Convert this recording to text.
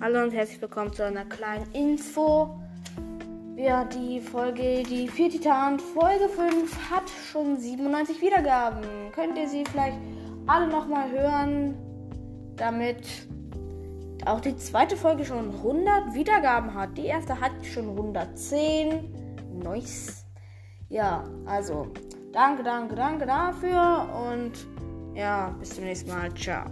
Hallo und herzlich willkommen zu einer kleinen Info. Ja, die Folge, die vier Titan, Folge 5 hat schon 97 Wiedergaben. Könnt ihr sie vielleicht alle nochmal hören, damit auch die zweite Folge schon 100 Wiedergaben hat. Die erste hat schon 110. Nice. Ja, also danke, danke, danke dafür und ja, bis zum nächsten Mal. Ciao.